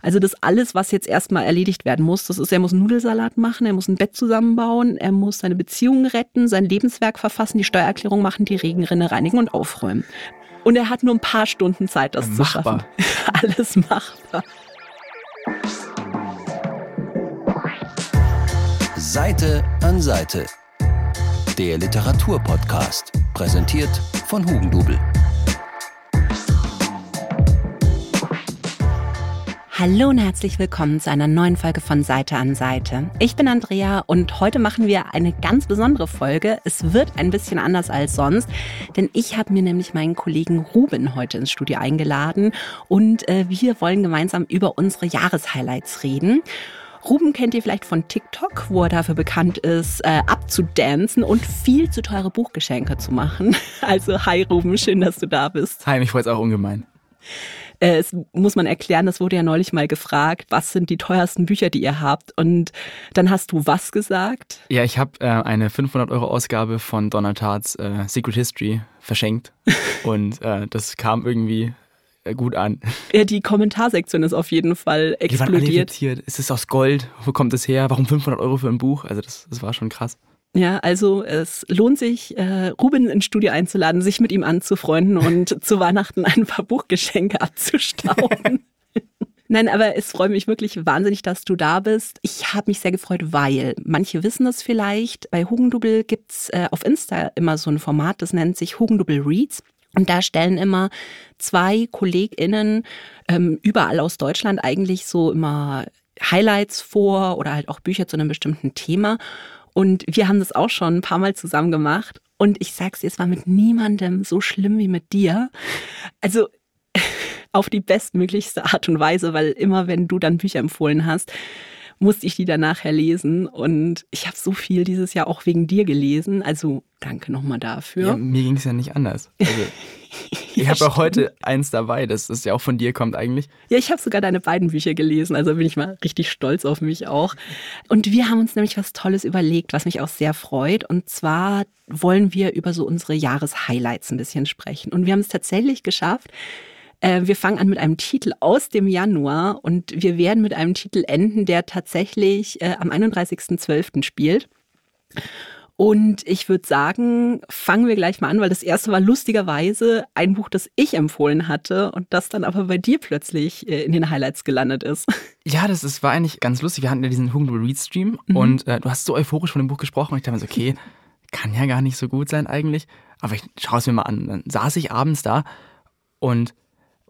Also das alles, was jetzt erstmal erledigt werden muss, das ist, er muss einen Nudelsalat machen, er muss ein Bett zusammenbauen, er muss seine Beziehungen retten, sein Lebenswerk verfassen, die Steuererklärung machen, die Regenrinne reinigen und aufräumen. Und er hat nur ein paar Stunden Zeit, das machbar. zu schaffen. Alles machbar. Seite an Seite. Der Literaturpodcast, präsentiert von Hugendubel. Hallo und herzlich willkommen zu einer neuen Folge von Seite an Seite. Ich bin Andrea und heute machen wir eine ganz besondere Folge. Es wird ein bisschen anders als sonst, denn ich habe mir nämlich meinen Kollegen Ruben heute ins Studio eingeladen und äh, wir wollen gemeinsam über unsere Jahreshighlights reden. Ruben kennt ihr vielleicht von TikTok, wo er dafür bekannt ist, äh, abzudancen und viel zu teure Buchgeschenke zu machen. Also hi Ruben, schön, dass du da bist. Hi, mich freut es auch ungemein. Äh, es muss man erklären, das wurde ja neulich mal gefragt, was sind die teuersten Bücher, die ihr habt? Und dann hast du was gesagt? Ja, ich habe äh, eine 500 Euro Ausgabe von Donald Tarts äh, Secret History verschenkt und äh, das kam irgendwie äh, gut an. Ja, die Kommentarsektion ist auf jeden Fall explodiert. Die waren alle Ist es aus Gold? Wo kommt es her? Warum 500 Euro für ein Buch? Also das, das war schon krass. Ja, also es lohnt sich, äh, Ruben ins Studio einzuladen, sich mit ihm anzufreunden und zu Weihnachten ein paar Buchgeschenke abzustauben. Nein, aber es freut mich wirklich wahnsinnig, dass du da bist. Ich habe mich sehr gefreut, weil manche wissen es vielleicht. Bei Hugendubel gibt's äh, auf Insta immer so ein Format, das nennt sich Hugendubel Reads. Und da stellen immer zwei KollegInnen ähm, überall aus Deutschland eigentlich so immer Highlights vor oder halt auch Bücher zu einem bestimmten Thema. Und wir haben das auch schon ein paar Mal zusammen gemacht. Und ich sag's dir, es war mit niemandem so schlimm wie mit dir. Also auf die bestmöglichste Art und Weise, weil immer wenn du dann Bücher empfohlen hast, musste ich die dann nachher lesen. Und ich habe so viel dieses Jahr auch wegen dir gelesen. Also danke nochmal dafür. Ja, mir ging es ja nicht anders. Also, ich ja, habe auch heute eins dabei, das, das ja auch von dir kommt eigentlich. Ja, ich habe sogar deine beiden Bücher gelesen, also bin ich mal richtig stolz auf mich auch. Und wir haben uns nämlich was Tolles überlegt, was mich auch sehr freut. Und zwar wollen wir über so unsere Jahreshighlights ein bisschen sprechen. Und wir haben es tatsächlich geschafft, äh, wir fangen an mit einem Titel aus dem Januar und wir werden mit einem Titel enden, der tatsächlich äh, am 31.12. spielt. Und ich würde sagen, fangen wir gleich mal an, weil das erste war lustigerweise ein Buch, das ich empfohlen hatte und das dann aber bei dir plötzlich äh, in den Highlights gelandet ist. Ja, das ist, war eigentlich ganz lustig. Wir hatten ja diesen Hugendubel Read Stream mhm. und äh, du hast so euphorisch von dem Buch gesprochen und ich dachte mir so, okay, kann ja gar nicht so gut sein eigentlich, aber ich schaue es mir mal an. Dann saß ich abends da und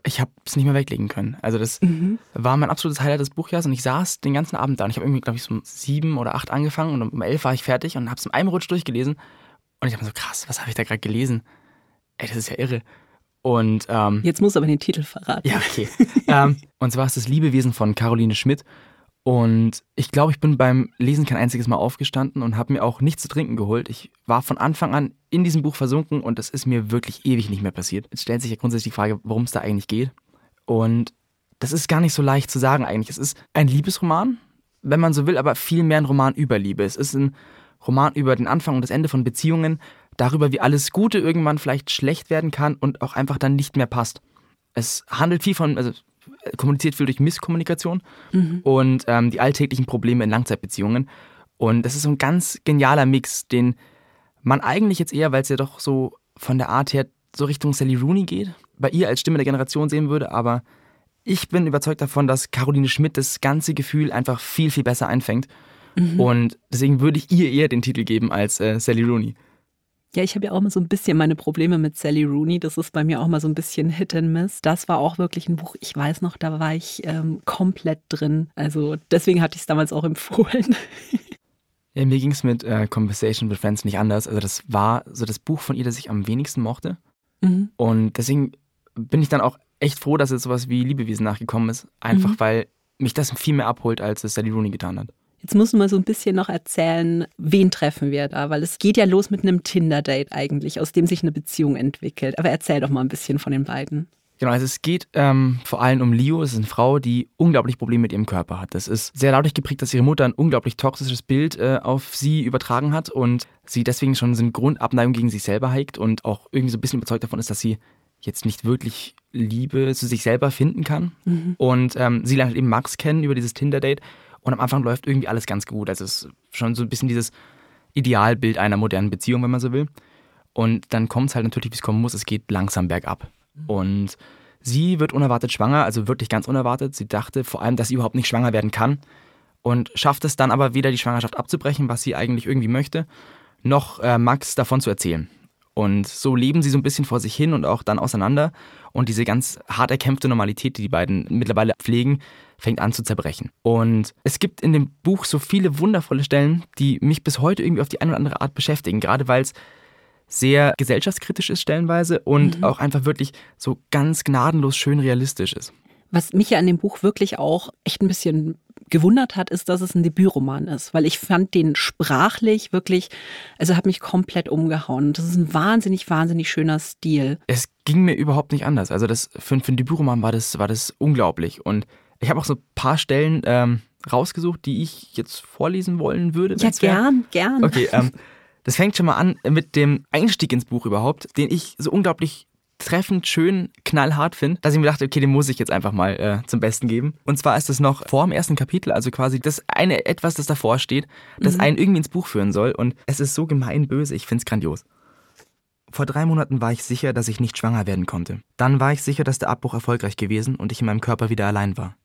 ich habe es nicht mehr weglegen können. Also das mhm. war mein absolutes Highlight des Buchjahres und ich saß den ganzen Abend da und ich habe irgendwie, glaube ich, so um sieben oder acht angefangen und um elf war ich fertig und habe es in einem Rutsch durchgelesen und ich habe mir so, krass, was habe ich da gerade gelesen? Ey, das ist ja irre. Und ähm, jetzt muss aber den Titel verraten. Ja, okay. ähm, und zwar ist das Liebewesen von Caroline Schmidt und ich glaube, ich bin beim Lesen kein einziges Mal aufgestanden und habe mir auch nichts zu trinken geholt. Ich war von Anfang an in diesem Buch versunken und das ist mir wirklich ewig nicht mehr passiert. Jetzt stellt sich ja grundsätzlich die Frage, worum es da eigentlich geht. Und das ist gar nicht so leicht zu sagen eigentlich. Es ist ein Liebesroman, wenn man so will, aber viel mehr ein Roman über Liebe. Es ist ein Roman über den Anfang und das Ende von Beziehungen, darüber, wie alles Gute irgendwann vielleicht schlecht werden kann und auch einfach dann nicht mehr passt. Es handelt viel von, also kommuniziert viel durch Misskommunikation mhm. und ähm, die alltäglichen Probleme in Langzeitbeziehungen. Und das ist so ein ganz genialer Mix, den man eigentlich jetzt eher, weil es ja doch so von der Art her so Richtung Sally Rooney geht, bei ihr als Stimme der Generation sehen würde, aber ich bin überzeugt davon, dass Caroline Schmidt das ganze Gefühl einfach viel, viel besser einfängt. Mhm. Und deswegen würde ich ihr eher den Titel geben als äh, Sally Rooney. Ja, ich habe ja auch mal so ein bisschen meine Probleme mit Sally Rooney. Das ist bei mir auch mal so ein bisschen Hit and Miss. Das war auch wirklich ein Buch, ich weiß noch, da war ich ähm, komplett drin. Also deswegen hatte ich es damals auch empfohlen. Ja, mir ging es mit äh, Conversation with Friends nicht anders. Also das war so das Buch von ihr, das ich am wenigsten mochte. Mhm. Und deswegen bin ich dann auch echt froh, dass jetzt sowas wie Liebewesen nachgekommen ist. Einfach mhm. weil mich das viel mehr abholt, als es Sally Rooney getan hat. Jetzt muss man so ein bisschen noch erzählen, wen treffen wir da, weil es geht ja los mit einem Tinder-Date eigentlich, aus dem sich eine Beziehung entwickelt. Aber erzähl doch mal ein bisschen von den beiden. Genau, also es geht ähm, vor allem um Leo. Es ist eine Frau, die unglaublich Probleme mit ihrem Körper hat. Das ist sehr dadurch geprägt, dass ihre Mutter ein unglaublich toxisches Bild äh, auf sie übertragen hat und sie deswegen schon so eine Grundabneigung gegen sich selber hegt und auch irgendwie so ein bisschen überzeugt davon ist, dass sie jetzt nicht wirklich Liebe zu sich selber finden kann. Mhm. Und ähm, sie lernt eben Max kennen über dieses Tinder-Date. Und am Anfang läuft irgendwie alles ganz gut. Also es ist schon so ein bisschen dieses Idealbild einer modernen Beziehung, wenn man so will. Und dann kommt es halt natürlich, wie es kommen muss. Es geht langsam bergab. Mhm. Und sie wird unerwartet schwanger, also wirklich ganz unerwartet. Sie dachte vor allem, dass sie überhaupt nicht schwanger werden kann. Und schafft es dann aber weder die Schwangerschaft abzubrechen, was sie eigentlich irgendwie möchte, noch äh, Max davon zu erzählen. Und so leben sie so ein bisschen vor sich hin und auch dann auseinander. Und diese ganz hart erkämpfte Normalität, die die beiden mittlerweile pflegen, fängt an zu zerbrechen. Und es gibt in dem Buch so viele wundervolle Stellen, die mich bis heute irgendwie auf die eine oder andere Art beschäftigen. Gerade weil es sehr gesellschaftskritisch ist stellenweise und mhm. auch einfach wirklich so ganz gnadenlos schön realistisch ist. Was mich ja an dem Buch wirklich auch echt ein bisschen gewundert hat, ist, dass es ein Debütroman ist, weil ich fand den sprachlich wirklich, also hat mich komplett umgehauen. Das ist ein wahnsinnig, wahnsinnig schöner Stil. Es ging mir überhaupt nicht anders. Also das für, für einen Debütroman war das, war das unglaublich. Und ich habe auch so ein paar Stellen ähm, rausgesucht, die ich jetzt vorlesen wollen würde. Ja, gern, gern. Okay, ähm, das fängt schon mal an mit dem Einstieg ins Buch überhaupt, den ich so unglaublich treffend, schön, knallhart finde, dass ich mir dachte, okay, den muss ich jetzt einfach mal äh, zum Besten geben. Und zwar ist es noch vor dem ersten Kapitel, also quasi das eine etwas, das davor steht, das mhm. einen irgendwie ins Buch führen soll. Und es ist so gemein böse, ich finde es grandios. Vor drei Monaten war ich sicher, dass ich nicht schwanger werden konnte. Dann war ich sicher, dass der Abbruch erfolgreich gewesen und ich in meinem Körper wieder allein war.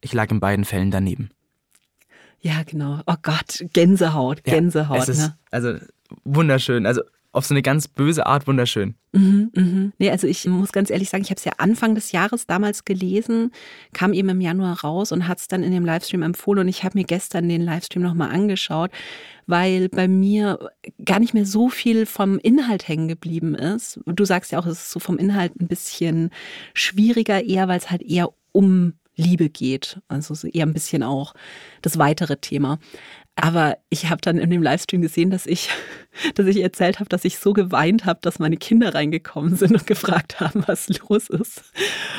Ich lag in beiden Fällen daneben. Ja, genau. Oh Gott, Gänsehaut, Gänsehaut. Ja, es ist, ne? Also wunderschön. Also auf so eine ganz böse Art wunderschön. Mhm, mhm. Nee, also ich muss ganz ehrlich sagen, ich habe es ja Anfang des Jahres damals gelesen, kam eben im Januar raus und hat es dann in dem Livestream empfohlen und ich habe mir gestern den Livestream nochmal angeschaut, weil bei mir gar nicht mehr so viel vom Inhalt hängen geblieben ist. Du sagst ja auch, es ist so vom Inhalt ein bisschen schwieriger, eher weil es halt eher um Liebe geht. Also eher ein bisschen auch das weitere Thema. Aber ich habe dann in dem Livestream gesehen, dass ich, dass ich erzählt habe, dass ich so geweint habe, dass meine Kinder reingekommen sind und gefragt haben, was los ist.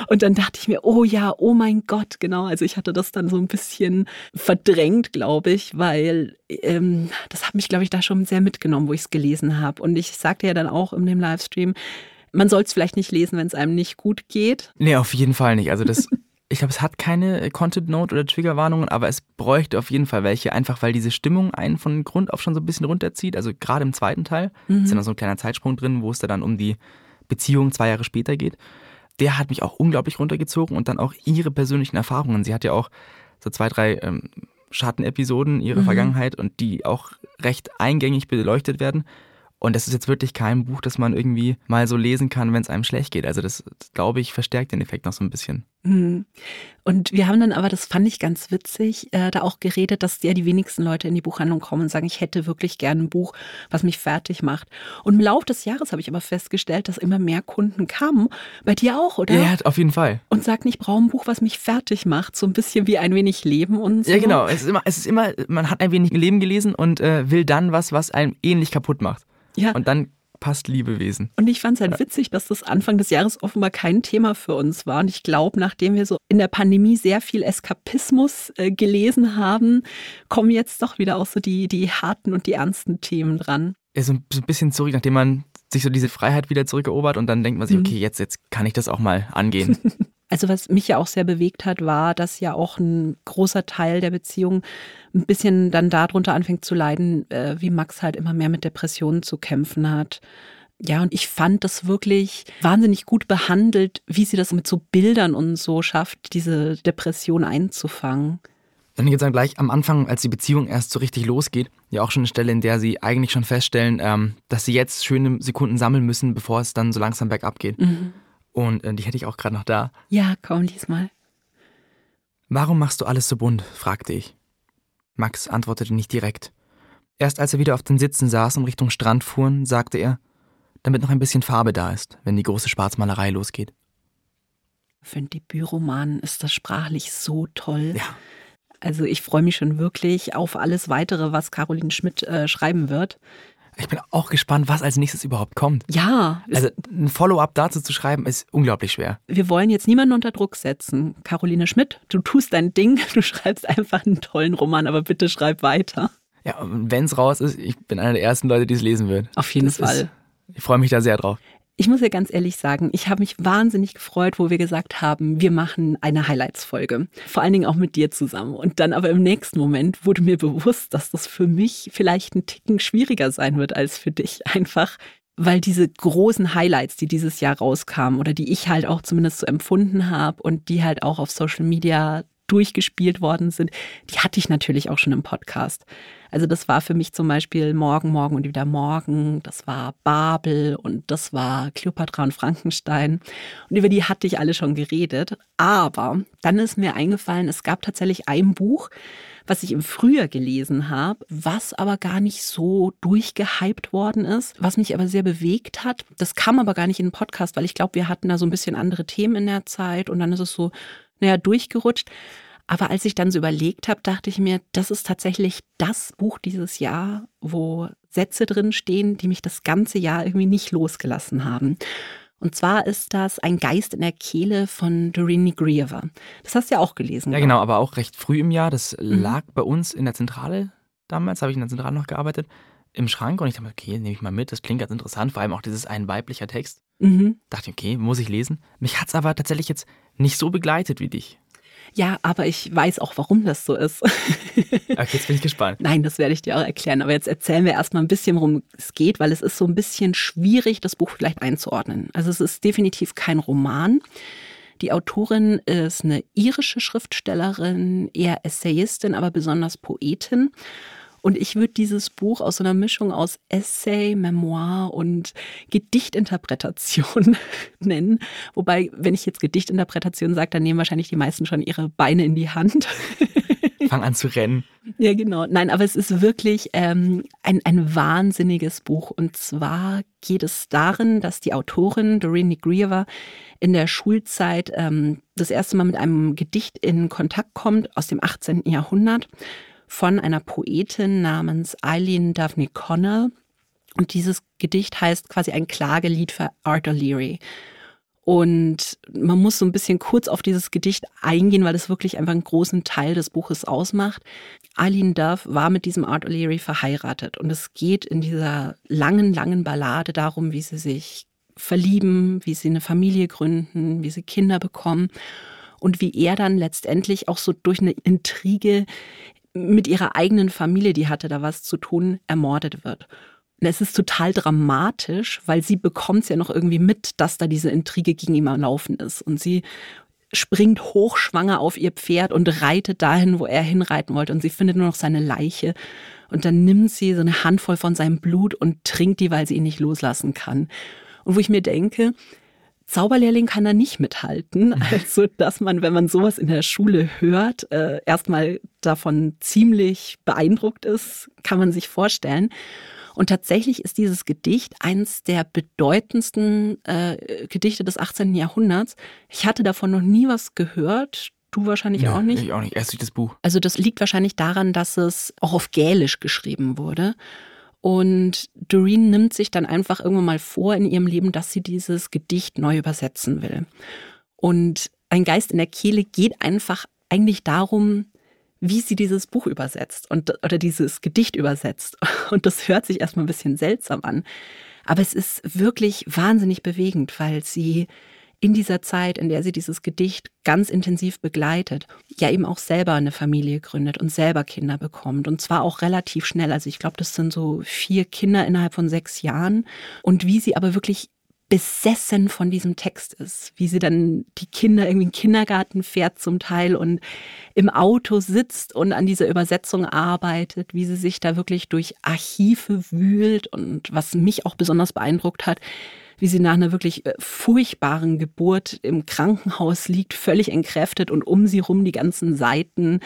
Und dann dachte ich mir, oh ja, oh mein Gott, genau. Also ich hatte das dann so ein bisschen verdrängt, glaube ich, weil ähm, das hat mich, glaube ich, da schon sehr mitgenommen, wo ich es gelesen habe. Und ich sagte ja dann auch in dem Livestream, man soll es vielleicht nicht lesen, wenn es einem nicht gut geht. Nee, auf jeden Fall nicht. Also das ich glaube, es hat keine äh, Content Note oder Triggerwarnungen, aber es bräuchte auf jeden Fall welche, einfach weil diese Stimmung einen von Grund auf schon so ein bisschen runterzieht. Also gerade im zweiten Teil mhm. ist ja noch so ein kleiner Zeitsprung drin, wo es da dann um die Beziehung zwei Jahre später geht. Der hat mich auch unglaublich runtergezogen und dann auch ihre persönlichen Erfahrungen. Sie hat ja auch so zwei, drei ähm, Schattenepisoden ihrer mhm. Vergangenheit und die auch recht eingängig beleuchtet werden. Und das ist jetzt wirklich kein Buch, das man irgendwie mal so lesen kann, wenn es einem schlecht geht. Also das, glaube ich, verstärkt den Effekt noch so ein bisschen. Mhm. Und wir haben dann aber, das fand ich ganz witzig, äh, da auch geredet, dass ja die wenigsten Leute in die Buchhandlung kommen und sagen, ich hätte wirklich gerne ein Buch, was mich fertig macht. Und im Laufe des Jahres habe ich aber festgestellt, dass immer mehr Kunden kamen. Bei dir auch, oder? Ja, auf jeden Fall. Und sagten, ich brauche ein Buch, was mich fertig macht. So ein bisschen wie ein wenig Leben und so. Ja, genau. Es ist immer, es ist immer man hat ein wenig Leben gelesen und äh, will dann was, was einem ähnlich kaputt macht. Ja. Und dann passt Liebewesen. Und ich fand es halt witzig, dass das Anfang des Jahres offenbar kein Thema für uns war. Und ich glaube, nachdem wir so in der Pandemie sehr viel Eskapismus äh, gelesen haben, kommen jetzt doch wieder auch so die, die harten und die ernsten Themen dran. Ja, so ein bisschen zurück, nachdem man sich so diese Freiheit wieder zurückerobert und dann denkt man sich, mhm. okay, jetzt, jetzt kann ich das auch mal angehen. Also was mich ja auch sehr bewegt hat, war, dass ja auch ein großer Teil der Beziehung ein bisschen dann darunter anfängt zu leiden, äh, wie Max halt immer mehr mit Depressionen zu kämpfen hat. Ja, und ich fand das wirklich wahnsinnig gut behandelt, wie sie das mit so Bildern und so schafft, diese Depression einzufangen. Dann gibt es dann gleich am Anfang, als die Beziehung erst so richtig losgeht, ja auch schon eine Stelle, in der sie eigentlich schon feststellen, ähm, dass sie jetzt schöne Sekunden sammeln müssen, bevor es dann so langsam bergab geht. Mhm. Und äh, die hätte ich auch gerade noch da. Ja, komm, lies mal. Warum machst du alles so bunt? fragte ich. Max antwortete nicht direkt. Erst als er wieder auf den Sitzen saß und Richtung Strand fuhren, sagte er, damit noch ein bisschen Farbe da ist, wenn die große Schwarzmalerei losgeht. Für einen Debütroman ist das sprachlich so toll. Ja. Also ich freue mich schon wirklich auf alles weitere, was Caroline Schmidt äh, schreiben wird. Ich bin auch gespannt, was als nächstes überhaupt kommt. Ja. Also ein Follow-up dazu zu schreiben, ist unglaublich schwer. Wir wollen jetzt niemanden unter Druck setzen. Caroline Schmidt, du tust dein Ding, du schreibst einfach einen tollen Roman, aber bitte schreib weiter. Ja, und wenn es raus ist, ich bin einer der ersten Leute, die es lesen wird. Auf jeden das Fall. Ist, ich freue mich da sehr drauf. Ich muss ja ganz ehrlich sagen, ich habe mich wahnsinnig gefreut, wo wir gesagt haben, wir machen eine Highlights-Folge. Vor allen Dingen auch mit dir zusammen. Und dann aber im nächsten Moment wurde mir bewusst, dass das für mich vielleicht ein Ticken schwieriger sein wird als für dich. Einfach, weil diese großen Highlights, die dieses Jahr rauskamen oder die ich halt auch zumindest so empfunden habe und die halt auch auf Social Media durchgespielt worden sind, die hatte ich natürlich auch schon im Podcast. Also das war für mich zum Beispiel Morgen, Morgen und wieder Morgen. Das war Babel und das war Cleopatra und Frankenstein. Und über die hatte ich alle schon geredet. Aber dann ist mir eingefallen, es gab tatsächlich ein Buch, was ich im Frühjahr gelesen habe, was aber gar nicht so durchgehypt worden ist, was mich aber sehr bewegt hat. Das kam aber gar nicht in den Podcast, weil ich glaube, wir hatten da so ein bisschen andere Themen in der Zeit und dann ist es so, naja, durchgerutscht. Aber als ich dann so überlegt habe, dachte ich mir, das ist tatsächlich das Buch dieses Jahr, wo Sätze drin stehen, die mich das ganze Jahr irgendwie nicht losgelassen haben. Und zwar ist das Ein Geist in der Kehle von Doreen Negriever. Das hast du ja auch gelesen. Ja, genau, aber auch recht früh im Jahr. Das mhm. lag bei uns in der Zentrale damals, habe ich in der Zentrale noch gearbeitet, im Schrank. Und ich dachte, okay, nehme ich mal mit. Das klingt ganz interessant. Vor allem auch dieses ein weiblicher Text. Mhm. Dachte ich, okay, muss ich lesen. Mich hat es aber tatsächlich jetzt nicht so begleitet wie dich. Ja, aber ich weiß auch, warum das so ist. okay, jetzt bin ich gespannt. Nein, das werde ich dir auch erklären. Aber jetzt erzählen wir erstmal ein bisschen, worum es geht, weil es ist so ein bisschen schwierig, das Buch vielleicht einzuordnen. Also es ist definitiv kein Roman. Die Autorin ist eine irische Schriftstellerin, eher Essayistin, aber besonders Poetin. Und ich würde dieses Buch aus so einer Mischung aus Essay, Memoir und Gedichtinterpretation nennen. Wobei, wenn ich jetzt Gedichtinterpretation sage, dann nehmen wahrscheinlich die meisten schon ihre Beine in die Hand. Fang an zu rennen. Ja, genau. Nein, aber es ist wirklich ähm, ein, ein wahnsinniges Buch. Und zwar geht es darin, dass die Autorin Doreen Negrieva in der Schulzeit ähm, das erste Mal mit einem Gedicht in Kontakt kommt aus dem 18. Jahrhundert von einer Poetin namens Eileen Daphne Connell. Und dieses Gedicht heißt quasi ein Klagelied für Art O'Leary. Und man muss so ein bisschen kurz auf dieses Gedicht eingehen, weil es wirklich einfach einen großen Teil des Buches ausmacht. Eileen Duff war mit diesem Art O'Leary verheiratet. Und es geht in dieser langen, langen Ballade darum, wie sie sich verlieben, wie sie eine Familie gründen, wie sie Kinder bekommen und wie er dann letztendlich auch so durch eine Intrige mit ihrer eigenen Familie, die hatte da was zu tun, ermordet wird. Und es ist total dramatisch, weil sie bekommt es ja noch irgendwie mit, dass da diese Intrige gegen ihn am Laufen ist. Und sie springt hochschwanger auf ihr Pferd und reitet dahin, wo er hinreiten wollte. Und sie findet nur noch seine Leiche. Und dann nimmt sie so eine Handvoll von seinem Blut und trinkt die, weil sie ihn nicht loslassen kann. Und wo ich mir denke, Zauberlehrling kann da nicht mithalten. Also, dass man, wenn man sowas in der Schule hört, äh, erstmal davon ziemlich beeindruckt ist, kann man sich vorstellen. Und tatsächlich ist dieses Gedicht eines der bedeutendsten äh, Gedichte des 18. Jahrhunderts. Ich hatte davon noch nie was gehört. Du wahrscheinlich ja, auch nicht. Ich auch nicht. Erst durch das Buch. Also das liegt wahrscheinlich daran, dass es auch auf Gälisch geschrieben wurde. Und Doreen nimmt sich dann einfach irgendwann mal vor in ihrem Leben, dass sie dieses Gedicht neu übersetzen will. Und ein Geist in der Kehle geht einfach eigentlich darum, wie sie dieses Buch übersetzt und, oder dieses Gedicht übersetzt. Und das hört sich erstmal ein bisschen seltsam an. Aber es ist wirklich wahnsinnig bewegend, weil sie in dieser Zeit, in der sie dieses Gedicht ganz intensiv begleitet, ja eben auch selber eine Familie gründet und selber Kinder bekommt. Und zwar auch relativ schnell. Also ich glaube, das sind so vier Kinder innerhalb von sechs Jahren. Und wie sie aber wirklich besessen von diesem Text ist, wie sie dann die Kinder irgendwie in den Kindergarten fährt zum Teil und im Auto sitzt und an dieser Übersetzung arbeitet, wie sie sich da wirklich durch Archive wühlt und was mich auch besonders beeindruckt hat, wie sie nach einer wirklich äh, furchtbaren Geburt im Krankenhaus liegt, völlig entkräftet und um sie rum die ganzen Seiten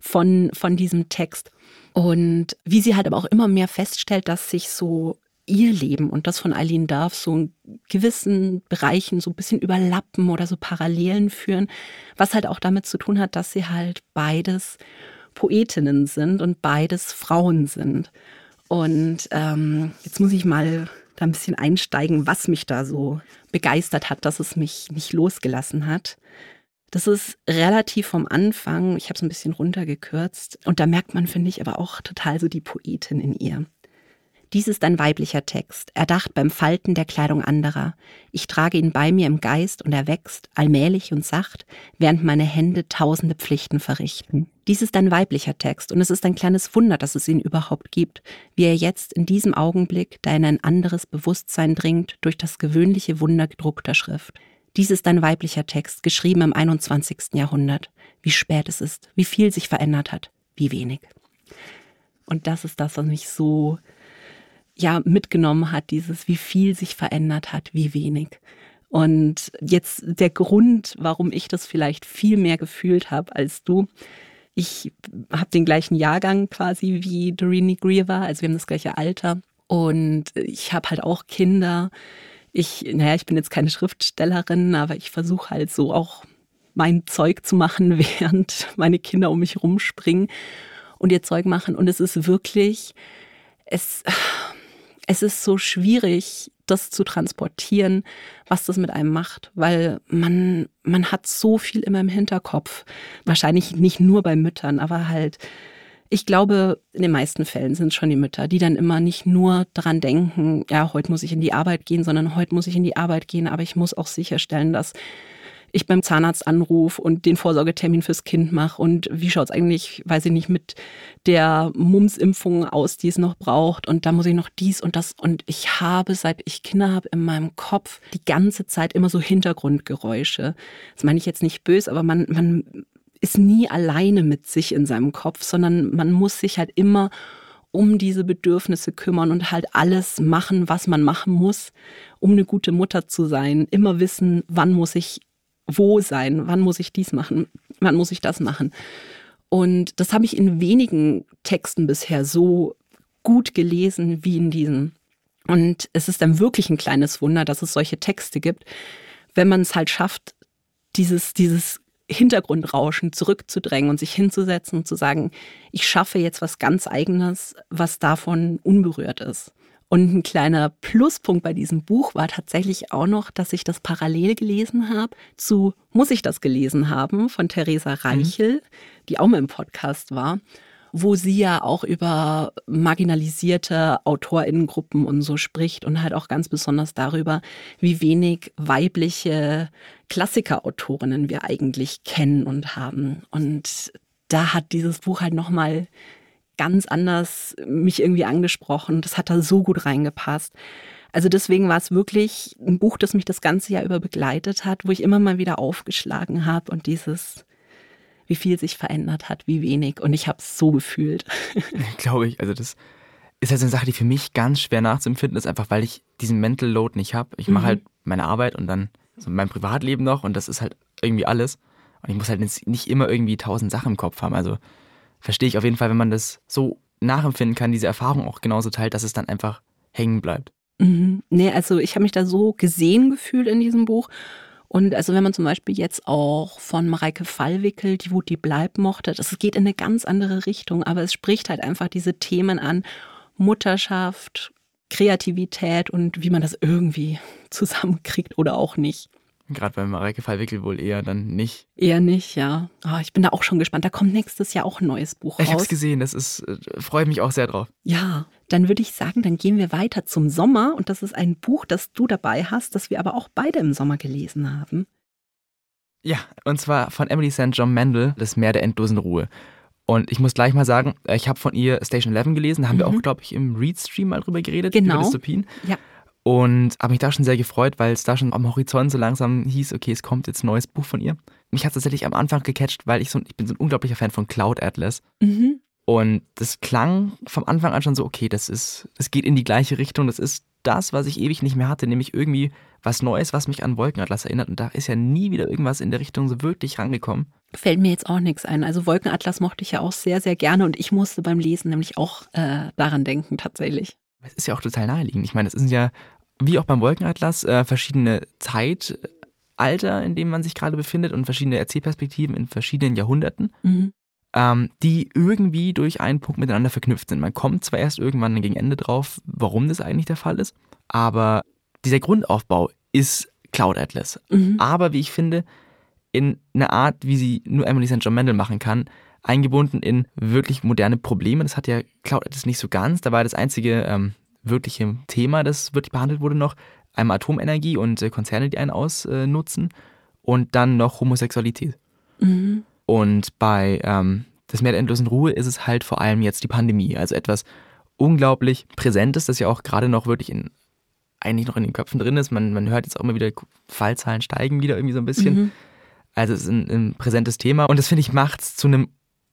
von, von diesem Text. Und wie sie halt aber auch immer mehr feststellt, dass sich so ihr Leben und das von Eileen Darf so in gewissen Bereichen so ein bisschen überlappen oder so Parallelen führen, was halt auch damit zu tun hat, dass sie halt beides Poetinnen sind und beides Frauen sind. Und ähm, jetzt muss ich mal da ein bisschen einsteigen, was mich da so begeistert hat, dass es mich nicht losgelassen hat. Das ist relativ vom Anfang, ich habe es ein bisschen runtergekürzt und da merkt man, finde ich, aber auch total so die Poetin in ihr. Dies ist ein weiblicher Text, erdacht beim Falten der Kleidung anderer. Ich trage ihn bei mir im Geist und er wächst, allmählich und sacht, während meine Hände tausende Pflichten verrichten. Dies ist ein weiblicher Text und es ist ein kleines Wunder, dass es ihn überhaupt gibt, wie er jetzt in diesem Augenblick, da in ein anderes Bewusstsein dringt, durch das gewöhnliche Wunder gedruckter Schrift. Dies ist ein weiblicher Text, geschrieben im 21. Jahrhundert. Wie spät es ist, wie viel sich verändert hat, wie wenig. Und das ist das, was mich so ja mitgenommen hat, dieses, wie viel sich verändert hat, wie wenig. Und jetzt der Grund, warum ich das vielleicht viel mehr gefühlt habe als du. Ich habe den gleichen Jahrgang quasi wie Doreen Greer also wir haben das gleiche Alter. Und ich habe halt auch Kinder. Ich, naja, ich bin jetzt keine Schriftstellerin, aber ich versuche halt so auch mein Zeug zu machen, während meine Kinder um mich rumspringen und ihr Zeug machen. Und es ist wirklich, es, es ist so schwierig, das zu transportieren, was das mit einem macht, weil man, man hat so viel immer im Hinterkopf. Wahrscheinlich nicht nur bei Müttern, aber halt, ich glaube, in den meisten Fällen sind es schon die Mütter, die dann immer nicht nur daran denken, ja, heute muss ich in die Arbeit gehen, sondern heute muss ich in die Arbeit gehen, aber ich muss auch sicherstellen, dass ich beim Zahnarzt anrufe und den Vorsorgetermin fürs Kind mache und wie schaut es eigentlich, weiß ich nicht, mit der Mumps-Impfung aus, die es noch braucht und da muss ich noch dies und das und ich habe, seit ich Kinder habe, in meinem Kopf die ganze Zeit immer so Hintergrundgeräusche. Das meine ich jetzt nicht böse, aber man, man ist nie alleine mit sich in seinem Kopf, sondern man muss sich halt immer um diese Bedürfnisse kümmern und halt alles machen, was man machen muss, um eine gute Mutter zu sein. Immer wissen, wann muss ich wo sein, wann muss ich dies machen, wann muss ich das machen. Und das habe ich in wenigen Texten bisher so gut gelesen wie in diesem. Und es ist dann wirklich ein kleines Wunder, dass es solche Texte gibt, wenn man es halt schafft, dieses, dieses Hintergrundrauschen zurückzudrängen und sich hinzusetzen und zu sagen, ich schaffe jetzt was ganz eigenes, was davon unberührt ist. Und ein kleiner Pluspunkt bei diesem Buch war tatsächlich auch noch, dass ich das parallel gelesen habe zu Muss ich das gelesen haben von Theresa mhm. Reichel, mhm. die auch mal im Podcast war, wo sie ja auch über marginalisierte Autorinnengruppen und so spricht und halt auch ganz besonders darüber, wie wenig weibliche Klassikerautorinnen wir eigentlich kennen und haben. Und da hat dieses Buch halt nochmal ganz anders mich irgendwie angesprochen. Das hat da so gut reingepasst. Also deswegen war es wirklich ein Buch, das mich das ganze Jahr über begleitet hat, wo ich immer mal wieder aufgeschlagen habe und dieses, wie viel sich verändert hat, wie wenig. Und ich habe es so gefühlt. Glaube ich. Also das ist halt so eine Sache, die für mich ganz schwer nachzuempfinden ist, einfach weil ich diesen Mental Load nicht habe. Ich mache mhm. halt meine Arbeit und dann so mein Privatleben noch und das ist halt irgendwie alles. Und ich muss halt nicht immer irgendwie tausend Sachen im Kopf haben. Also verstehe ich auf jeden Fall, wenn man das so nachempfinden kann, diese Erfahrung auch genauso teilt, dass es dann einfach hängen bleibt. Mhm. Nee, also ich habe mich da so gesehen gefühlt in diesem Buch. Und also wenn man zum Beispiel jetzt auch von Mareike Fallwickel, die Wut, die bleibt, mochte, das geht in eine ganz andere Richtung, aber es spricht halt einfach diese Themen an. Mutterschaft, Kreativität und wie man das irgendwie zusammenkriegt oder auch nicht. Gerade bei Mareike Fallwickel wohl eher dann nicht. Eher nicht, ja. Oh, ich bin da auch schon gespannt. Da kommt nächstes Jahr auch ein neues Buch raus. Ich habe es gesehen, das ist, äh, freue mich auch sehr drauf. Ja, dann würde ich sagen, dann gehen wir weiter zum Sommer. Und das ist ein Buch, das du dabei hast, das wir aber auch beide im Sommer gelesen haben. Ja, und zwar von Emily St. John Mandel, Das Meer der endlosen Ruhe. Und ich muss gleich mal sagen, äh, ich habe von ihr Station 11 gelesen, da haben mhm. wir auch, glaube ich, im Read-Stream mal drüber geredet, genau. über Dystopien. Ja. Und habe mich da schon sehr gefreut, weil es da schon am Horizont so langsam hieß, okay, es kommt jetzt ein neues Buch von ihr. Mich hat es tatsächlich am Anfang gecatcht, weil ich so ich bin so ein unglaublicher Fan von Cloud Atlas. Mhm. Und das klang vom Anfang an schon so, okay, das ist, das geht in die gleiche Richtung. Das ist das, was ich ewig nicht mehr hatte, nämlich irgendwie was Neues, was mich an Wolkenatlas erinnert. Und da ist ja nie wieder irgendwas in der Richtung so wirklich rangekommen. Fällt mir jetzt auch nichts ein. Also Wolkenatlas mochte ich ja auch sehr, sehr gerne und ich musste beim Lesen nämlich auch äh, daran denken, tatsächlich. Es ist ja auch total naheliegend. Ich meine, es sind ja, wie auch beim Wolkenatlas, äh, verschiedene Zeitalter, in dem man sich gerade befindet und verschiedene Erzählperspektiven in verschiedenen Jahrhunderten, mhm. ähm, die irgendwie durch einen Punkt miteinander verknüpft sind. Man kommt zwar erst irgendwann gegen Ende drauf, warum das eigentlich der Fall ist, aber dieser Grundaufbau ist Cloud Atlas. Mhm. Aber wie ich finde, in eine Art, wie sie nur Emily St. John Mendel machen kann, eingebunden in wirklich moderne Probleme. Das hat ja Cloud Atlas nicht so ganz. Da war das einzige ähm, wirkliche Thema, das wirklich behandelt wurde noch. Einmal Atomenergie und äh, Konzerne, die einen ausnutzen. und dann noch Homosexualität. Mhm. Und bei ähm, Das Meer der endlosen Ruhe ist es halt vor allem jetzt die Pandemie. Also etwas unglaublich Präsentes, das ja auch gerade noch wirklich in eigentlich noch in den Köpfen drin ist. Man, man hört jetzt auch immer wieder, Fallzahlen steigen wieder irgendwie so ein bisschen. Mhm. Also es ist ein, ein präsentes Thema und das finde ich macht es zu einem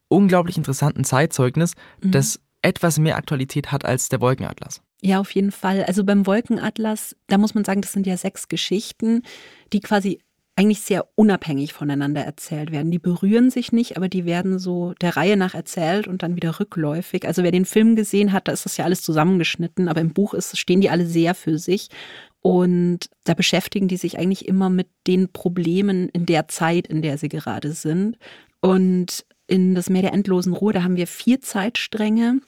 unglaublich interessanten Zeitzeugnis, mhm. das etwas mehr Aktualität hat als der Wolkenatlas. Ja, auf jeden Fall. Also beim Wolkenatlas, da muss man sagen, das sind ja sechs Geschichten, die quasi eigentlich sehr unabhängig voneinander erzählt werden. Die berühren sich nicht, aber die werden so der Reihe nach erzählt und dann wieder rückläufig. Also wer den Film gesehen hat, da ist das ja alles zusammengeschnitten, aber im Buch ist, stehen die alle sehr für sich. Und da beschäftigen die sich eigentlich immer mit den Problemen in der Zeit, in der sie gerade sind. Und in das Meer der endlosen Ruhe, da haben wir vier Zeitstränge,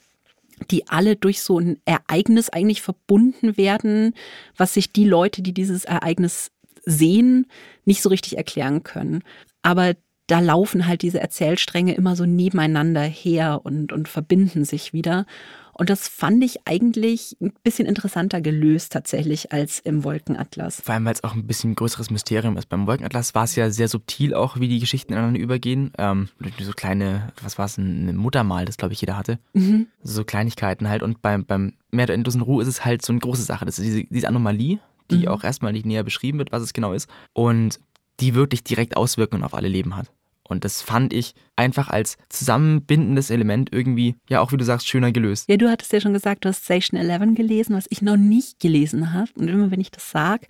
die alle durch so ein Ereignis eigentlich verbunden werden, was sich die Leute, die dieses Ereignis sehen, nicht so richtig erklären können. Aber da laufen halt diese Erzählstränge immer so nebeneinander her und, und verbinden sich wieder. Und das fand ich eigentlich ein bisschen interessanter gelöst tatsächlich als im Wolkenatlas. Vor allem, weil es auch ein bisschen größeres Mysterium ist. Beim Wolkenatlas war es ja sehr subtil auch, wie die Geschichten ineinander übergehen. Ähm, so kleine, was war es, ein Muttermal, das glaube ich jeder hatte. Mhm. So Kleinigkeiten halt. Und beim, beim Meer der endlosen Ruhe ist es halt so eine große Sache. Das ist diese, diese Anomalie, die mhm. auch erstmal nicht näher beschrieben wird, was es genau ist. Und die wirklich direkt Auswirkungen auf alle Leben hat. Und das fand ich einfach als zusammenbindendes Element irgendwie, ja auch wie du sagst, schöner gelöst. Ja, du hattest ja schon gesagt, du hast Station 11 gelesen, was ich noch nicht gelesen habe. Und immer wenn ich das sage,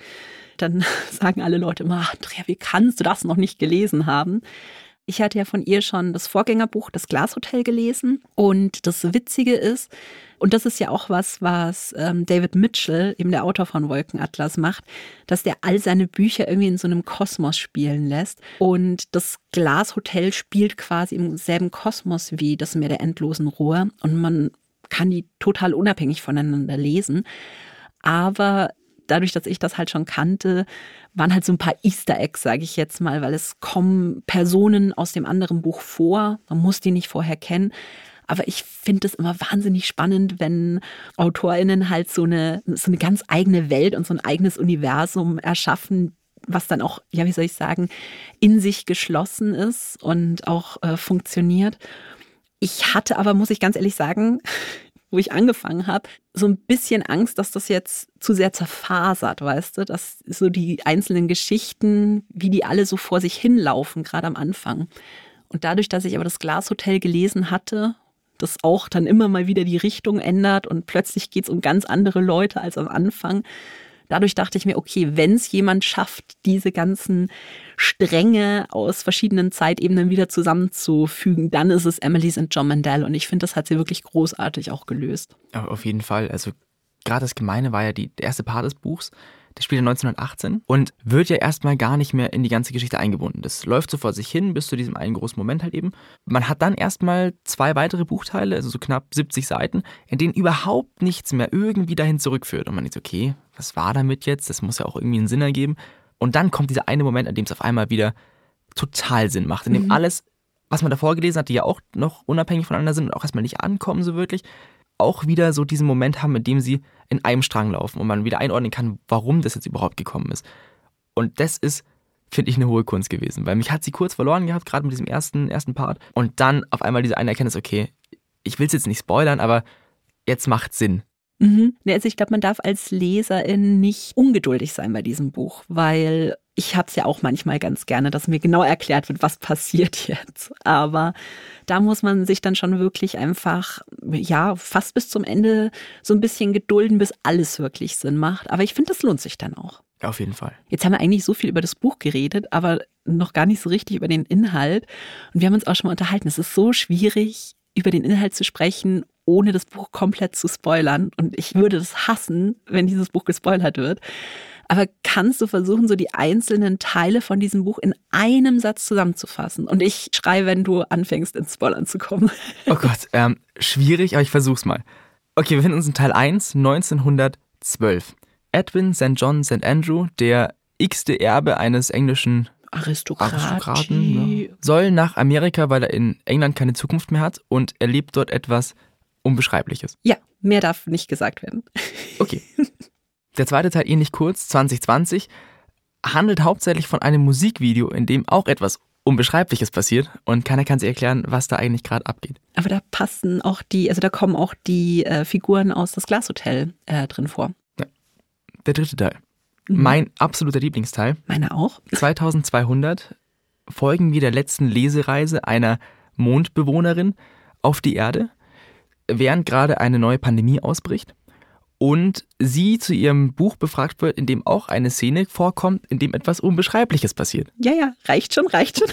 dann sagen alle Leute immer, Andrea, wie kannst du das noch nicht gelesen haben? Ich hatte ja von ihr schon das Vorgängerbuch Das Glashotel gelesen. Und das Witzige ist, und das ist ja auch was, was ähm, David Mitchell, eben der Autor von Wolkenatlas, macht, dass der all seine Bücher irgendwie in so einem Kosmos spielen lässt. Und das Glashotel spielt quasi im selben Kosmos wie das Meer der endlosen Ruhe. Und man kann die total unabhängig voneinander lesen. Aber dadurch, dass ich das halt schon kannte, waren halt so ein paar Easter Eggs, sage ich jetzt mal, weil es kommen Personen aus dem anderen Buch vor. Man muss die nicht vorher kennen. Aber ich finde es immer wahnsinnig spannend, wenn AutorInnen halt so eine, so eine ganz eigene Welt und so ein eigenes Universum erschaffen, was dann auch, ja, wie soll ich sagen, in sich geschlossen ist und auch äh, funktioniert. Ich hatte aber, muss ich ganz ehrlich sagen, wo ich angefangen habe, so ein bisschen Angst, dass das jetzt zu sehr zerfasert, weißt du, dass so die einzelnen Geschichten, wie die alle so vor sich hinlaufen, gerade am Anfang. Und dadurch, dass ich aber das Glashotel gelesen hatte das auch dann immer mal wieder die Richtung ändert und plötzlich geht es um ganz andere Leute als am Anfang. Dadurch dachte ich mir, okay, wenn es jemand schafft, diese ganzen Stränge aus verschiedenen Zeitebenen wieder zusammenzufügen, dann ist es Emily St. John Mandel. Und ich finde, das hat sie wirklich großartig auch gelöst. Auf jeden Fall. Also gerade das Gemeine war ja die, der erste Part des Buchs. Der spielt 1918 und wird ja erstmal gar nicht mehr in die ganze Geschichte eingebunden. Das läuft so vor sich hin bis zu diesem einen großen Moment halt eben. Man hat dann erstmal zwei weitere Buchteile, also so knapp 70 Seiten, in denen überhaupt nichts mehr irgendwie dahin zurückführt. Und man denkt, okay, was war damit jetzt? Das muss ja auch irgendwie einen Sinn ergeben. Und dann kommt dieser eine Moment, an dem es auf einmal wieder total Sinn macht, in dem mhm. alles, was man davor gelesen hat, die ja auch noch unabhängig voneinander sind und auch erstmal nicht ankommen so wirklich, auch wieder so diesen Moment haben, in dem sie in einem Strang laufen und man wieder einordnen kann, warum das jetzt überhaupt gekommen ist. Und das ist, finde ich, eine hohe Kunst gewesen, weil mich hat sie kurz verloren gehabt, gerade mit diesem ersten, ersten Part. Und dann auf einmal diese eine Erkenntnis, okay, ich will es jetzt nicht spoilern, aber jetzt macht Sinn. Mhm. Also ich glaube, man darf als Leserin nicht ungeduldig sein bei diesem Buch, weil ich habe es ja auch manchmal ganz gerne, dass mir genau erklärt wird, was passiert jetzt. Aber da muss man sich dann schon wirklich einfach, ja, fast bis zum Ende so ein bisschen gedulden, bis alles wirklich Sinn macht. Aber ich finde, das lohnt sich dann auch. Auf jeden Fall. Jetzt haben wir eigentlich so viel über das Buch geredet, aber noch gar nicht so richtig über den Inhalt. Und wir haben uns auch schon mal unterhalten. Es ist so schwierig, über den Inhalt zu sprechen, ohne das Buch komplett zu spoilern. Und ich würde das hassen, wenn dieses Buch gespoilert wird. Aber kannst du versuchen, so die einzelnen Teile von diesem Buch in einem Satz zusammenzufassen? Und ich schreie, wenn du anfängst, ins Spoilern zu kommen. Oh Gott, ähm, schwierig, aber ich versuch's mal. Okay, wir finden uns in Teil 1, 1912. Edwin St. John St. Andrew, der x-te Erbe eines englischen Aristokraten, Aristokraten ja, soll nach Amerika, weil er in England keine Zukunft mehr hat und erlebt dort etwas Unbeschreibliches. Ja, mehr darf nicht gesagt werden. Okay. Der zweite Teil ähnlich kurz, 2020, handelt hauptsächlich von einem Musikvideo, in dem auch etwas Unbeschreibliches passiert und keiner kann sich erklären, was da eigentlich gerade abgeht. Aber da passen auch die, also da kommen auch die äh, Figuren aus das Glashotel äh, drin vor. Der dritte Teil. Mhm. Mein absoluter Lieblingsteil. Meine auch. 2200 folgen wir der letzten Lesereise einer Mondbewohnerin auf die Erde, während gerade eine neue Pandemie ausbricht und sie zu ihrem Buch befragt wird, in dem auch eine Szene vorkommt, in dem etwas Unbeschreibliches passiert. Ja, ja, reicht schon, reicht schon.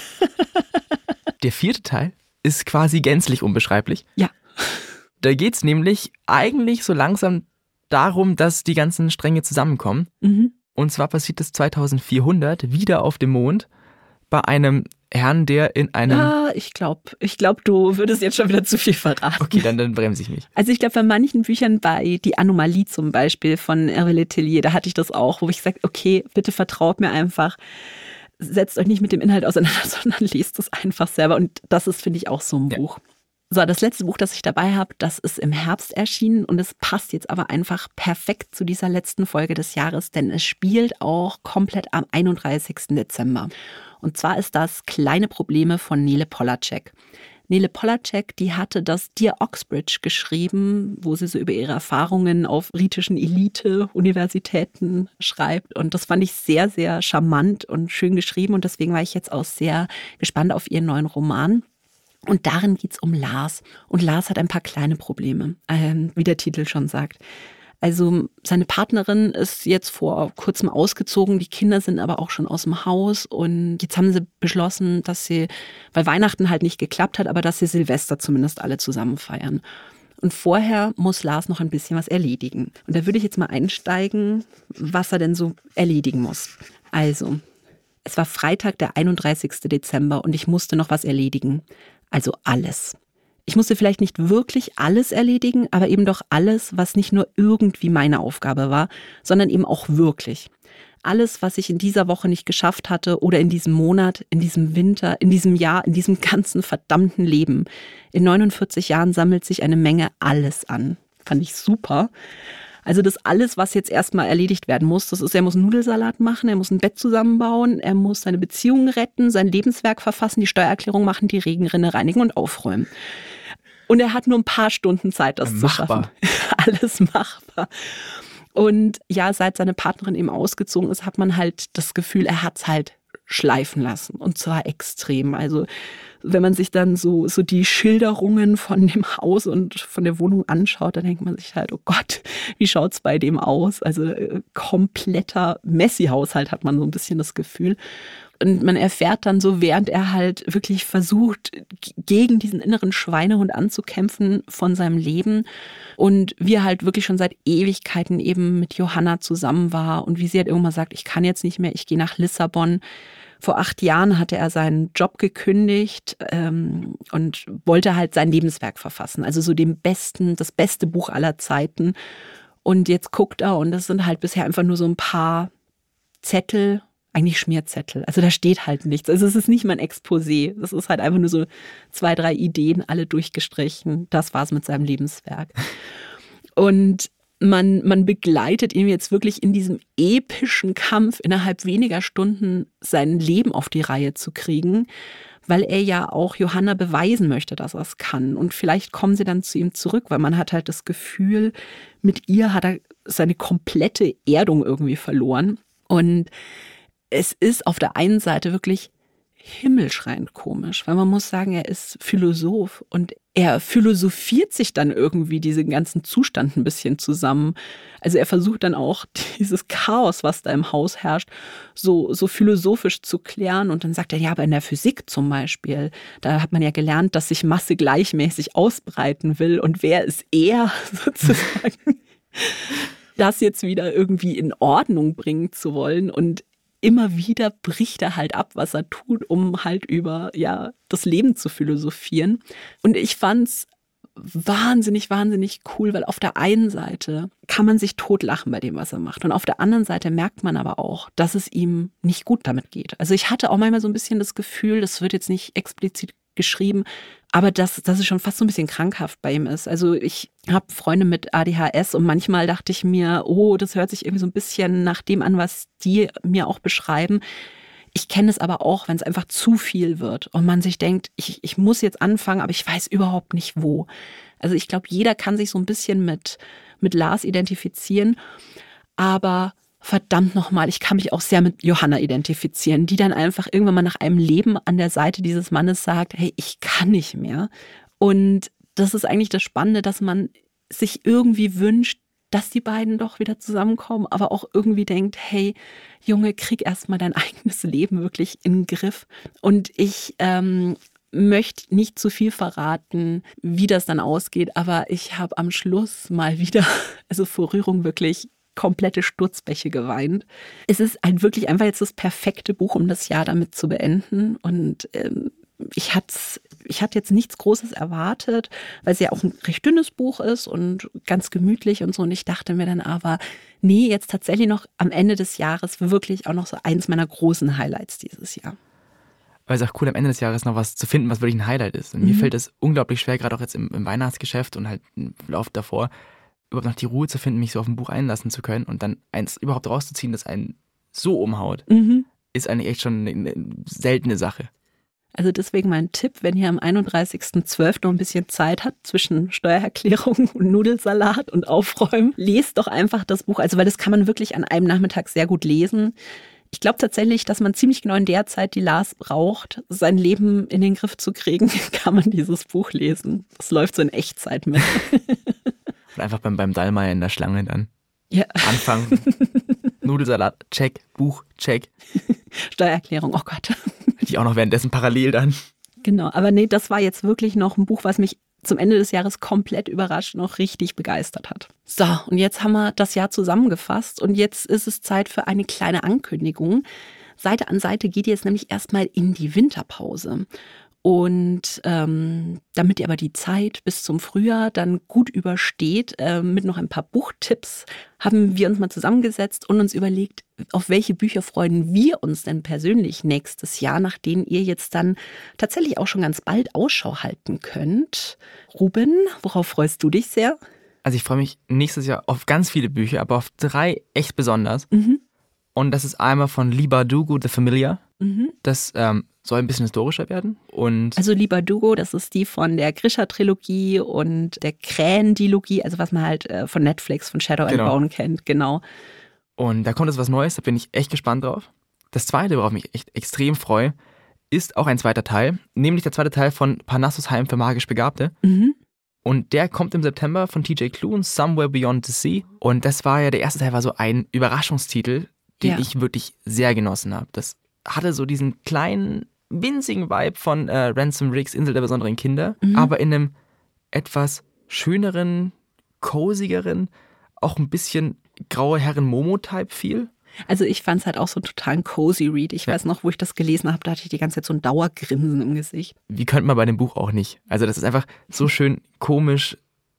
Der vierte Teil ist quasi gänzlich unbeschreiblich. Ja. Da geht es nämlich eigentlich so langsam darum, dass die ganzen Stränge zusammenkommen. Mhm. Und zwar passiert es 2400 wieder auf dem Mond bei einem Herrn, der in einem. Ah, ich glaube, ich glaube, du würdest jetzt schon wieder zu viel verraten. Okay, dann, dann bremse ich mich. Also ich glaube, bei manchen Büchern, bei Die Anomalie zum Beispiel von Hervé Letellier, da hatte ich das auch, wo ich gesagt okay, bitte vertraut mir einfach. Setzt euch nicht mit dem Inhalt auseinander, sondern lest es einfach selber. Und das ist, finde ich, auch so ein Ja. Buch. So, das letzte Buch, das ich dabei habe, das ist im Herbst erschienen und es passt jetzt aber einfach perfekt zu dieser letzten Folge des Jahres, denn es spielt auch komplett am 31. Dezember. Und zwar ist das Kleine Probleme von Nele Polacek. Nele Polacek, die hatte das Dear Oxbridge geschrieben, wo sie so über ihre Erfahrungen auf britischen Elite-Universitäten schreibt. Und das fand ich sehr, sehr charmant und schön geschrieben. Und deswegen war ich jetzt auch sehr gespannt auf ihren neuen Roman. Und darin geht es um Lars. Und Lars hat ein paar kleine Probleme, ähm, wie der Titel schon sagt. Also seine Partnerin ist jetzt vor kurzem ausgezogen, die Kinder sind aber auch schon aus dem Haus und jetzt haben sie beschlossen, dass sie, weil Weihnachten halt nicht geklappt hat, aber dass sie Silvester zumindest alle zusammen feiern. Und vorher muss Lars noch ein bisschen was erledigen. Und da würde ich jetzt mal einsteigen, was er denn so erledigen muss. Also, es war Freitag, der 31. Dezember und ich musste noch was erledigen. Also alles. Ich musste vielleicht nicht wirklich alles erledigen, aber eben doch alles, was nicht nur irgendwie meine Aufgabe war, sondern eben auch wirklich. Alles, was ich in dieser Woche nicht geschafft hatte oder in diesem Monat, in diesem Winter, in diesem Jahr, in diesem ganzen verdammten Leben. In 49 Jahren sammelt sich eine Menge alles an. Fand ich super. Also das alles, was jetzt erstmal erledigt werden muss, das ist, er muss einen Nudelsalat machen, er muss ein Bett zusammenbauen, er muss seine Beziehungen retten, sein Lebenswerk verfassen, die Steuererklärung machen, die Regenrinne reinigen und aufräumen. Und er hat nur ein paar Stunden Zeit, das Machbar. zu schaffen. Alles machbar. Und ja, seit seine Partnerin eben ausgezogen ist, hat man halt das Gefühl, er hat's halt schleifen lassen. Und zwar extrem. Also wenn man sich dann so, so die Schilderungen von dem Haus und von der Wohnung anschaut, dann denkt man sich halt, oh Gott, wie schaut's bei dem aus? Also äh, kompletter Messi-Haushalt hat man so ein bisschen das Gefühl. Und man erfährt dann so, während er halt wirklich versucht, gegen diesen inneren Schweinehund anzukämpfen von seinem Leben und wie er halt wirklich schon seit Ewigkeiten eben mit Johanna zusammen war und wie sie halt irgendwann sagt, ich kann jetzt nicht mehr, ich gehe nach Lissabon. Vor acht Jahren hatte er seinen Job gekündigt ähm, und wollte halt sein Lebenswerk verfassen. Also so dem besten, das beste Buch aller Zeiten. Und jetzt guckt er und das sind halt bisher einfach nur so ein paar Zettel, eigentlich Schmierzettel. Also da steht halt nichts. Also es ist nicht mein Exposé. Das ist halt einfach nur so zwei, drei Ideen, alle durchgestrichen. Das war's mit seinem Lebenswerk. Und man, man begleitet ihn jetzt wirklich in diesem epischen Kampf, innerhalb weniger Stunden sein Leben auf die Reihe zu kriegen, weil er ja auch Johanna beweisen möchte, dass er es kann. Und vielleicht kommen sie dann zu ihm zurück, weil man hat halt das Gefühl, mit ihr hat er seine komplette Erdung irgendwie verloren. Und es ist auf der einen Seite wirklich himmelschreiend komisch, weil man muss sagen, er ist Philosoph und er philosophiert sich dann irgendwie diesen ganzen Zustand ein bisschen zusammen. Also er versucht dann auch dieses Chaos, was da im Haus herrscht, so, so philosophisch zu klären und dann sagt er, ja, aber in der Physik zum Beispiel, da hat man ja gelernt, dass sich Masse gleichmäßig ausbreiten will und wer ist er sozusagen? das jetzt wieder irgendwie in Ordnung bringen zu wollen und immer wieder bricht er halt ab, was er tut, um halt über ja das Leben zu philosophieren. Und ich fand's wahnsinnig, wahnsinnig cool, weil auf der einen Seite kann man sich totlachen bei dem, was er macht. Und auf der anderen Seite merkt man aber auch, dass es ihm nicht gut damit geht. Also ich hatte auch manchmal so ein bisschen das Gefühl, das wird jetzt nicht explizit geschrieben, aber dass, dass es schon fast so ein bisschen krankhaft bei ihm ist. Also ich habe Freunde mit ADHS und manchmal dachte ich mir, oh, das hört sich irgendwie so ein bisschen nach dem an, was die mir auch beschreiben. Ich kenne es aber auch, wenn es einfach zu viel wird und man sich denkt, ich, ich muss jetzt anfangen, aber ich weiß überhaupt nicht wo. Also ich glaube, jeder kann sich so ein bisschen mit, mit Lars identifizieren, aber verdammt nochmal, ich kann mich auch sehr mit Johanna identifizieren, die dann einfach irgendwann mal nach einem Leben an der Seite dieses Mannes sagt, hey, ich kann nicht mehr. Und das ist eigentlich das Spannende, dass man sich irgendwie wünscht, dass die beiden doch wieder zusammenkommen, aber auch irgendwie denkt, hey, Junge, krieg erstmal dein eigenes Leben wirklich in den Griff. Und ich ähm, möchte nicht zu viel verraten, wie das dann ausgeht, aber ich habe am Schluss mal wieder, also vor Rührung wirklich komplette Sturzbäche geweint. Es ist ein wirklich einfach jetzt das perfekte Buch, um das Jahr damit zu beenden. Und ähm, ich hatte ich hatte jetzt nichts Großes erwartet, weil es ja auch ein recht dünnes Buch ist und ganz gemütlich und so. Und ich dachte mir dann aber, nee, jetzt tatsächlich noch am Ende des Jahres wirklich auch noch so eins meiner großen Highlights dieses Jahr. Weil es auch cool am Ende des Jahres noch was zu finden, was wirklich ein Highlight ist. Und mhm. mir fällt es unglaublich schwer, gerade auch jetzt im, im Weihnachtsgeschäft und halt im Lauf davor, überhaupt noch die Ruhe zu finden, mich so auf ein Buch einlassen zu können und dann eins überhaupt rauszuziehen, das einen so umhaut, mhm. ist eigentlich echt schon eine, eine seltene Sache. Also deswegen mein Tipp, wenn ihr am 31.12. noch ein bisschen Zeit habt zwischen Steuererklärung und Nudelsalat und Aufräumen, lest doch einfach das Buch. Also weil das kann man wirklich an einem Nachmittag sehr gut lesen. Ich glaube tatsächlich, dass man ziemlich genau in der Zeit, die Lars braucht, sein Leben in den Griff zu kriegen, kann man dieses Buch lesen. Das läuft so in Echtzeit mit. Und einfach beim, beim Dallmayr in der Schlange dann. Ja. Anfangen. Nudelsalat, check. Buch, check. Steuererklärung, oh Gott. Die auch noch währenddessen parallel dann. Genau, aber nee, das war jetzt wirklich noch ein Buch, was mich zum Ende des Jahres komplett überrascht, noch richtig begeistert hat. So, und jetzt haben wir das Jahr zusammengefasst und jetzt ist es Zeit für eine kleine Ankündigung. Seite an Seite geht jetzt nämlich erstmal in die Winterpause. Und ähm, damit ihr aber die Zeit bis zum Frühjahr dann gut übersteht, äh, mit noch ein paar Buchtipps, haben wir uns mal zusammengesetzt und uns überlegt, auf welche Bücher freuen wir uns denn persönlich nächstes Jahr, nach denen ihr jetzt dann tatsächlich auch schon ganz bald Ausschau halten könnt. Ruben, worauf freust du dich sehr? Also ich freue mich nächstes Jahr auf ganz viele Bücher, aber auf drei echt besonders. Mhm. Und das ist einmal von Liba Dugu, The Familiar. Mhm. Das ähm, soll ein bisschen historischer werden. Und also Lieber Dugo, das ist die von der Grisha-Trilogie und der Krähen-Dilogie, also was man halt äh, von Netflix, von Shadow genau. and Bone kennt, genau. Und da kommt jetzt was Neues, da bin ich echt gespannt drauf. Das zweite, worauf ich mich echt extrem freue, ist auch ein zweiter Teil, nämlich der zweite Teil von Parnassus Heim für magisch Begabte. Mhm. Und der kommt im September von TJ Klune, Somewhere Beyond the Sea. Und das war ja, der erste Teil war so ein Überraschungstitel, den ja. ich wirklich sehr genossen habe. Das hatte so diesen kleinen, winzigen Vibe von äh, Ransom Riggs Insel der besonderen Kinder, mhm. aber in einem etwas schöneren, cosigeren, auch ein bisschen graue Herren Momo-Type viel. Also ich fand es halt auch so einen totalen cozy Read. Ich ja. weiß noch, wo ich das gelesen habe, da hatte ich die ganze Zeit so ein Dauergrinsen im Gesicht. Wie könnte man bei dem Buch auch nicht? Also das ist einfach so schön komisch,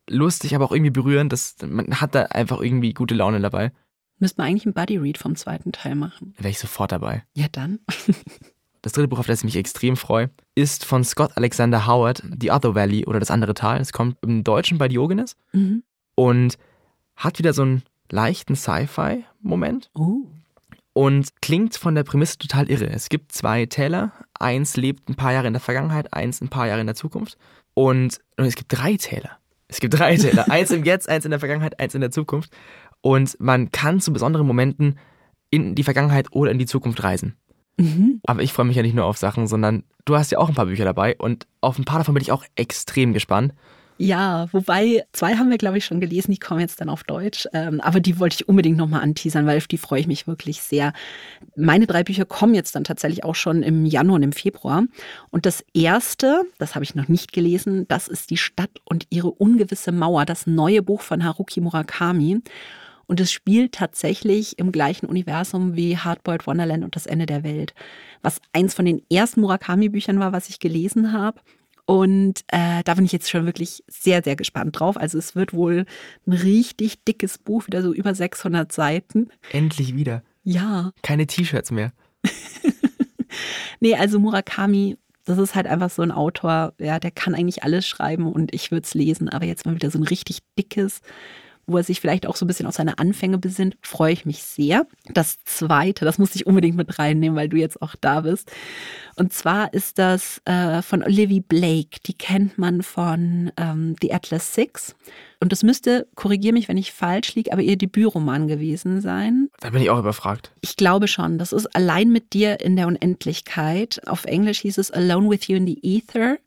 lustig, aber auch irgendwie berührend. Das, man hat da einfach irgendwie gute Laune dabei. Müsste man eigentlich einen Buddy Read vom zweiten Teil machen. Wäre ich sofort dabei. Ja, dann. das dritte Buch, auf das ich mich extrem freue, ist von Scott Alexander Howard, The Other Valley oder das andere Tal. Es kommt im Deutschen bei Diogenes mhm. und hat wieder so einen leichten Sci-Fi-Moment. Oh. Und klingt von der Prämisse total irre. Es gibt zwei Täler. Eins lebt ein paar Jahre in der Vergangenheit, eins ein paar Jahre in der Zukunft. Und, und es gibt drei Täler. Es gibt drei Täler. eins im Jetzt, eins in der Vergangenheit, eins in der Zukunft. Und man kann zu besonderen Momenten in die Vergangenheit oder in die Zukunft reisen. Mhm. Aber ich freue mich ja nicht nur auf Sachen, sondern du hast ja auch ein paar Bücher dabei und auf ein paar davon bin ich auch extrem gespannt. Ja, wobei zwei haben wir, glaube ich, schon gelesen. Die kommen jetzt dann auf Deutsch. Ähm, aber die wollte ich unbedingt nochmal anteasern, weil auf die freue ich mich wirklich sehr. Meine drei Bücher kommen jetzt dann tatsächlich auch schon im Januar und im Februar. Und das erste, das habe ich noch nicht gelesen, das ist Die Stadt und ihre ungewisse Mauer, das neue Buch von Haruki Murakami. Und es spielt tatsächlich im gleichen Universum wie Hardboiled Wonderland und das Ende der Welt. Was eins von den ersten Murakami-Büchern war, was ich gelesen habe. Und äh, da bin ich jetzt schon wirklich sehr, sehr gespannt drauf. Also es wird wohl ein richtig dickes Buch, wieder so über 600 Seiten. Endlich wieder. Ja. Keine T-Shirts mehr. nee, also Murakami, das ist halt einfach so ein Autor, ja, der kann eigentlich alles schreiben und ich würde es lesen, aber jetzt mal wieder so ein richtig dickes, wo er sich vielleicht auch so ein bisschen auf seine Anfänge besinnt, freue ich mich sehr. Das zweite, das muss ich unbedingt mit reinnehmen, weil du jetzt auch da bist. Und zwar ist das äh, von Olivia Blake. Die kennt man von ähm, The Atlas Six. Und das müsste, korrigiere mich, wenn ich falsch liege, aber ihr Debütroman gewesen sein. Da bin ich auch überfragt. Ich glaube schon. Das ist Allein mit dir in der Unendlichkeit. Auf Englisch hieß es Alone with You in the Ether.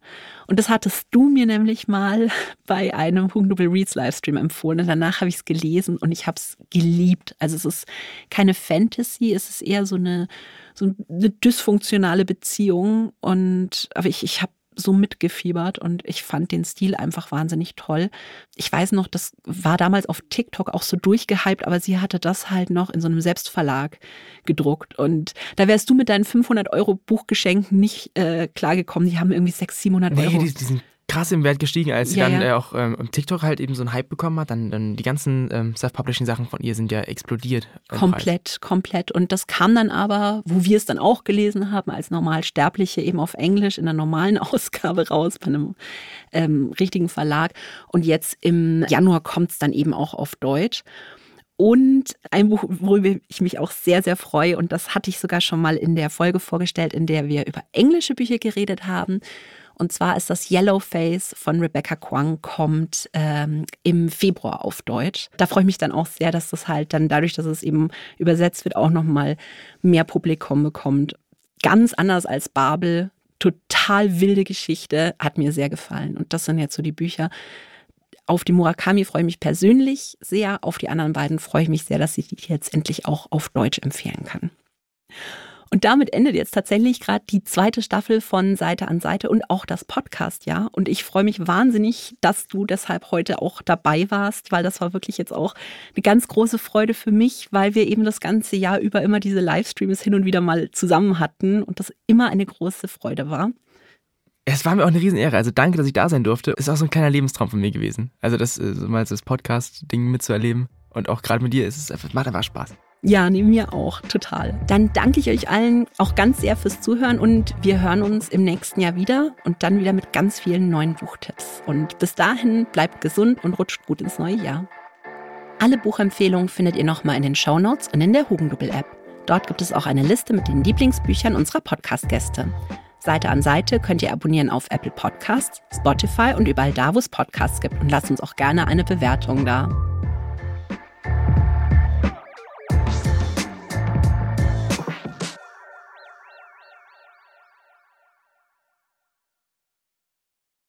Und das hattest du mir nämlich mal bei einem Hugendubel Reads Livestream empfohlen. Und danach habe ich es gelesen und ich habe es geliebt. Also es ist keine Fantasy, es ist eher so eine, so eine dysfunktionale Beziehung. Und aber ich, ich habe so mitgefiebert und ich fand den Stil einfach wahnsinnig toll. Ich weiß noch, das war damals auf TikTok auch so durchgehypt, aber sie hatte das halt noch in so einem Selbstverlag gedruckt und da wärst du mit deinen 500 Euro Buchgeschenk nicht äh, klargekommen. Die haben irgendwie 600, 700 Euro. Nee, die, die sind krass im Wert gestiegen, als sie Ja, dann ja. äh, auch ähm, im TikTok halt eben so einen Hype bekommen hat. Dann, dann die ganzen ähm, Self-Publishing-Sachen von ihr sind ja explodiert. Komplett, komplett. Und das kam dann aber, wo wir es dann auch gelesen haben, als Normalsterbliche eben auf Englisch in der normalen Ausgabe raus, bei einem ähm, richtigen Verlag. Und jetzt im Januar kommt es dann eben auch auf Deutsch. Und ein Buch, worüber ich mich auch sehr, sehr freue, und das hatte ich sogar schon mal in der Folge vorgestellt, in der wir über englische Bücher geredet haben. Und zwar ist das Yellow Face von Rebecca Kwang, kommt ähm, im Februar auf Deutsch. Da freue ich mich dann auch sehr, dass das halt dann dadurch, dass es eben übersetzt wird, auch nochmal mehr Publikum bekommt. Ganz anders als Babel. Total wilde Geschichte, hat mir sehr gefallen. Und das sind jetzt so die Bücher. Auf die Murakami freue ich mich persönlich sehr. Auf die anderen beiden freue ich mich sehr, dass ich die jetzt endlich auch auf Deutsch empfehlen kann. Und damit endet jetzt tatsächlich gerade die zweite Staffel von Seite an Seite und auch das Podcast, ja. Und ich freue mich wahnsinnig, dass du deshalb heute auch dabei warst, weil das war wirklich jetzt auch eine ganz große Freude für mich, weil wir eben das ganze Jahr über immer diese Livestreams hin und wieder mal zusammen hatten und das immer eine große Freude war. Es war mir auch eine Riesenehre. Also danke, dass ich da sein durfte. Ist auch so ein kleiner Lebenstraum von mir gewesen. Also das äh, so mal das Podcast-Ding mitzuerleben. Und auch gerade mit dir ist es einfach, macht einfach Spaß. Ja, nee, mir auch, total. Dann danke ich euch allen auch ganz sehr fürs Zuhören und wir hören uns im nächsten Jahr wieder und dann wieder mit ganz vielen neuen Buchtipps. Und bis dahin bleibt gesund und rutscht gut ins neue Jahr. Alle Buchempfehlungen findet ihr nochmal in den Shownotes und in der Hugendubel-App. Dort gibt es auch eine Liste mit den Lieblingsbüchern unserer Podcast-Gäste. Seite an Seite könnt ihr abonnieren auf Apple Podcasts, Spotify und überall da, wo es Podcasts gibt und lasst uns auch gerne eine Bewertung da.